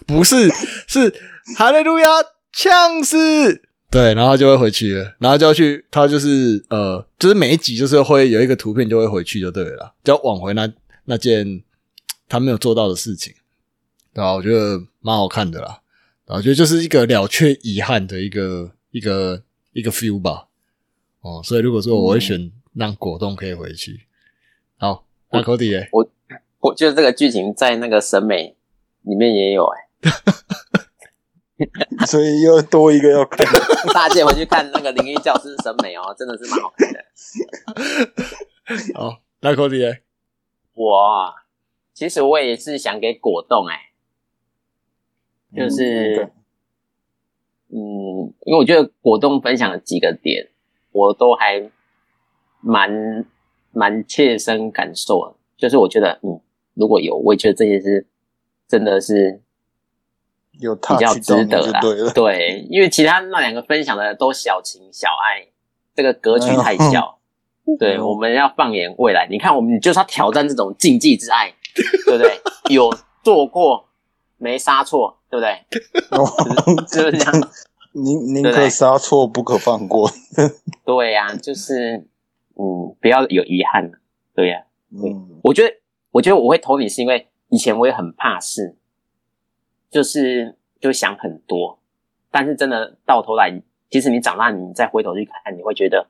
不是，是哈利路亚呛死。对，然后他就会回去了，然后就要去，他就是呃，就是每一集就是会有一个图片就会回去就对了啦，就要挽回那那件他没有做到的事情，对吧？我觉得蛮好看的啦，然后我觉得就是一个了却遗憾的一个一个一个 feel 吧。哦，所以如果说我会选让果冻可以回去，好，那 Cody 耶，我觉得这个剧情在那个审美里面也有哎、所以又多一个要看。大家回去看那个《灵异教师》审美哦，真的是蛮好看的。好，那 Cody 耶，我啊其实我也是想给果冻哎、就是嗯，因为我觉得果冻分享的几个点，我都还蛮蛮切身感受的。就是我觉得，嗯，如果有，我也觉得这些是真的是有比较值得啦。对。对，因为其他那两个分享的都小情小爱，这个格局太小。对，嗯我们要放眼未来。你看，我们就是要挑战这种禁忌之爱，对不对？有做过没杀错，对不对？哦是不是这样？宁宁可杀错，不可放过。对呀、就是嗯，不要有遗憾。对呀、嗯，我觉得，我觉得我会投你，是因为以前我也很怕事，就是就想很多，但是真的到头来，其实你长大，你再回头去看，你会觉得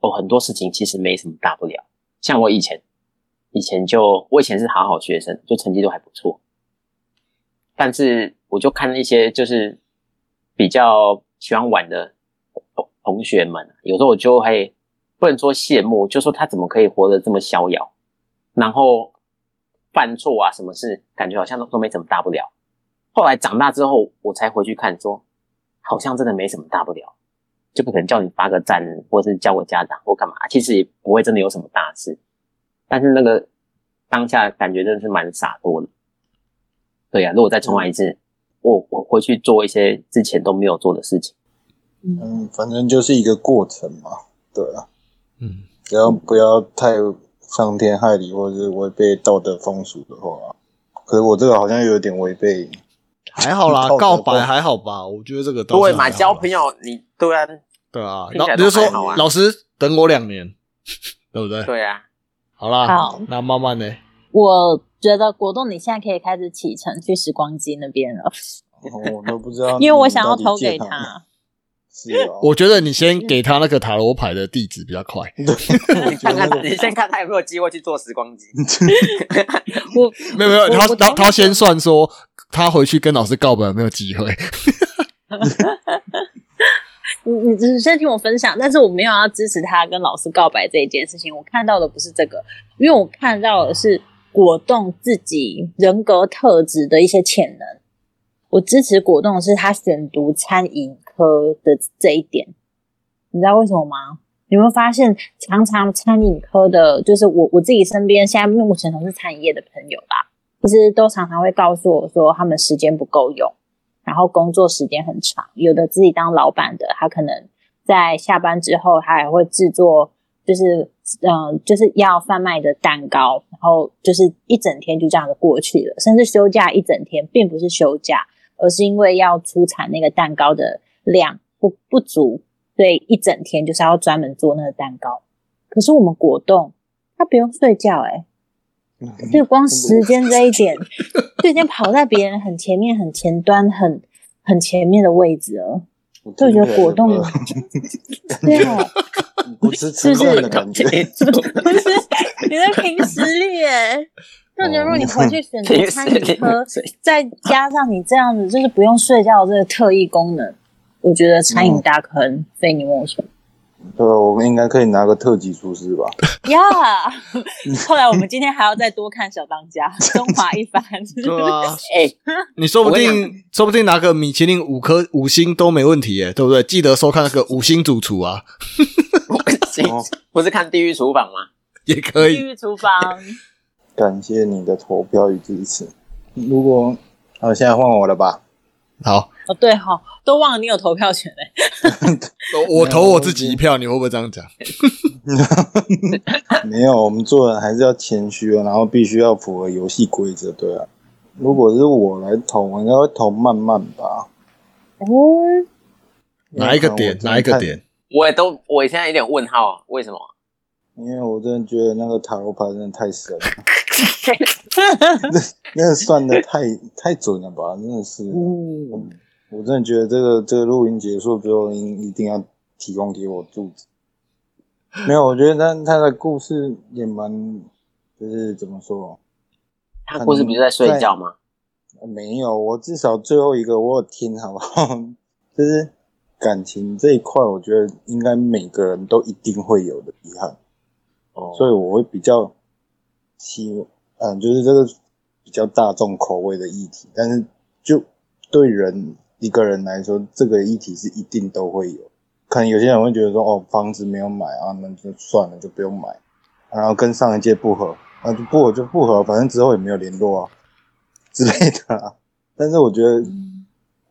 哦，很多事情其实没什么大不了。像我以前，以前就我以前是好好学生，就成绩都还不错，但是我就看一些就是比较喜欢玩的同同学们，有时候我就会不能说羡慕，就说他怎么可以活得这么逍遥，然后犯错啊，什么事感觉好像都都没什么大不了。后来长大之后，我才回去看说，好像真的没什么大不了，就不可能叫你发个赞，或者是叫我家长或干嘛，其实也不会真的有什么大事。但是那个当下感觉真的是蛮洒脱的。对呀、如果再重来一次，我我回去做一些之前都没有做的事情。嗯，反正就是一个过程嘛。对啊，嗯，只要不要太伤天害理，或者是违背道德风俗的话。可是我这个好像有点违背。还好啦告白还好吧？我觉得这个倒是对嘛，交朋友你对啊，对啊，然后你就说老师等我两年，对不对？对啊，好啦，好那慢慢呢？我觉得果冻你现在可以开始启程去时光机那边了，哦我都不知道，因为我想要投给。他。是啊，我觉得你先给他那个塔罗牌的地址比较快。你看看你先看他有没有机会去做时光机。我没有没有，他他他先算说他回去跟老师告白有没有机会。你你只是先听我分享，但是我没有要支持他跟老师告白这一件事情。我看到的不是这个，因为我看到的是果冻自己人格特质的一些潜能。我支持果冻是他选读餐饮科的这一点，你知道为什么吗？你会发现，常常餐饮科的，就是我我自己身边现在目前从事餐饮业的朋友啦，其实都常常会告诉我说，他们时间不够用，然后工作时间很长。有的自己当老板的，他可能在下班之后，他还会制作，就是嗯，就是要贩卖的蛋糕，然后就是一整天就这样的过去了，甚至休假一整天，并不是休假，而是因为要出产那个蛋糕的量不不足。所以一整天就是要专门做那个蛋糕，可是我们果冻它不用睡觉哎、就光时间这一点 就已经跑在别人很前面、很前端、很很前面的位置了。就我觉得果冻对啊，不是吃是不是饭的感觉，不是你在凭实力哎、就觉得如果你回去选择餐饮科，再加上你这样子就是不用睡觉的这个特异功能，我觉得餐饮大坑非你莫属。对？我们应该可以拿个特级厨师吧？呀 后来我们今天还要再多看小当家、中华一番。对啊，哎、你说不定说不定拿个米其林五颗五星都没问题耶，对不对？记得收看那个五星主厨啊，哦不是看《地狱厨房》吗？也可以。地狱厨房，感谢你的投票与支持。如果好，现在换我了吧？好，哦对哈、都忘了你有投票权嘞。我我投我自己一票，你会不会这样讲？没有，我们做人还是要谦虚啊，然后必须要符合游戏规则，对啊。如果是我来投，我应该会投慢慢吧。哦，哪一个点？哪一个？点？我也都，我现在有点问号，啊为什么？因为我真的觉得那个塔罗牌真的太神了，那个算的太太准了吧？真的是，嗯，我真的觉得这个这个录音结束之后，应一定要提供给我住址。没有，我觉得他他的故事也蛮，就是怎么说？他故事不是在睡觉吗？呃没有，我至少最后一个我有听，好不好？就是感情这一块，我觉得应该每个人都一定会有的遗憾，哦所以我会比较希，嗯，就是这个比较大众口味的议题，但是就对人一个人来说，这个议题是一定都会有。可能有些人会觉得说，哦，房子没有买啊，那就算了，就不用买，然后跟上一届不合，那就不合就不合，反正之后也没有联络啊之类的啊。但是我觉得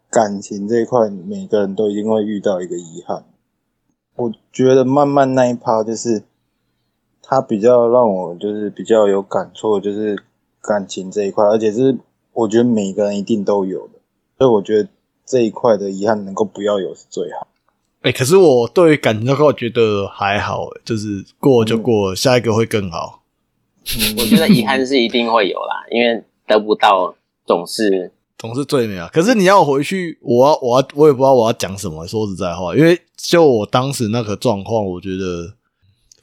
感情这一块，每个人都一定会遇到一个遗憾。我觉得慢慢那一趴就是，他比较让我就是比较有感触，的就是感情这一块，而且是我觉得每个人一定都有的，所以我觉得这一块的遗憾能够不要有是最好。哎、可是我对于感情这块，我觉得还好，就是过就过，下一个会更好。嗯 我觉得遗憾是一定会有啦，因为得不到总是总是最美啊！可是你要回去，我要我要我也不知道我要讲什么。说实在话，因为就我当时那个状况，我觉得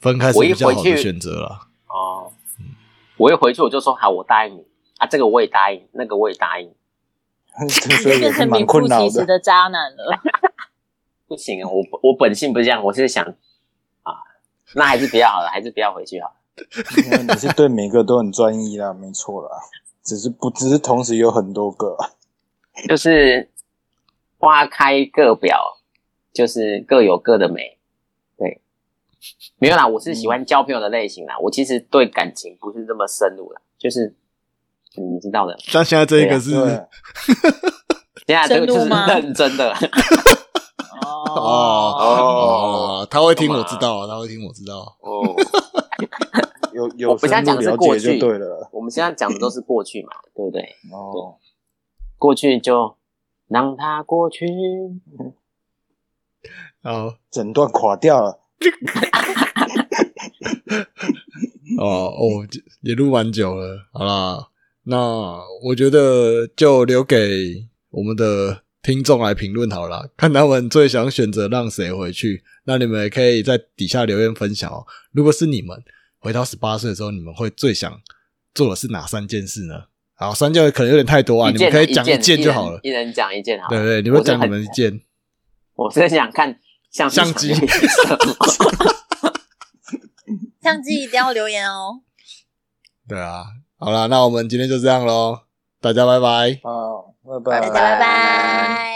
分开是我较好的回去选择了。哦。我一回去我就说好，我答应你啊，这个我也答应，那个我也答应，所以变成是蛮名副其实困扰的。的渣男了。不行啊，我我本性不是这样，我是想啊，那还是不要好了，还是不要回去好了。因为你是对每个都很专一啦，没错啦，只是不只是同时有很多个啊。就是花开各表，就是各有各的美。对，没有啦，我是喜欢交朋友的类型啦。我其实对感情不是这么深入啦，就是嗯你知道的。像现在这一个是对，现在这个就是深入吗认真的，哦哦，哦，他会听，我知道，他会听，我知道。哦。有 有我们现在讲的是过去就对了。我们现在讲的都是过去嘛，对不对？哦，过去就让它过去。好整段垮掉了。哦 哦，也录蛮久了，好啦，那我觉得就留给我们的听众来评论好了，看他们最想选择让谁回去。那你们也可以在底下留言分享哦。如果是你们回到十八岁的时候，你们会最想做的是哪三件事呢？好，三件可能有点太多啊，你们可以讲一件就好了。一人讲一件好了。对对，你们讲你们一件。我是想看相机相机。一定要留言哦。对啊好了那我们今天就这样咯。大家拜拜。好拜拜。大家拜拜。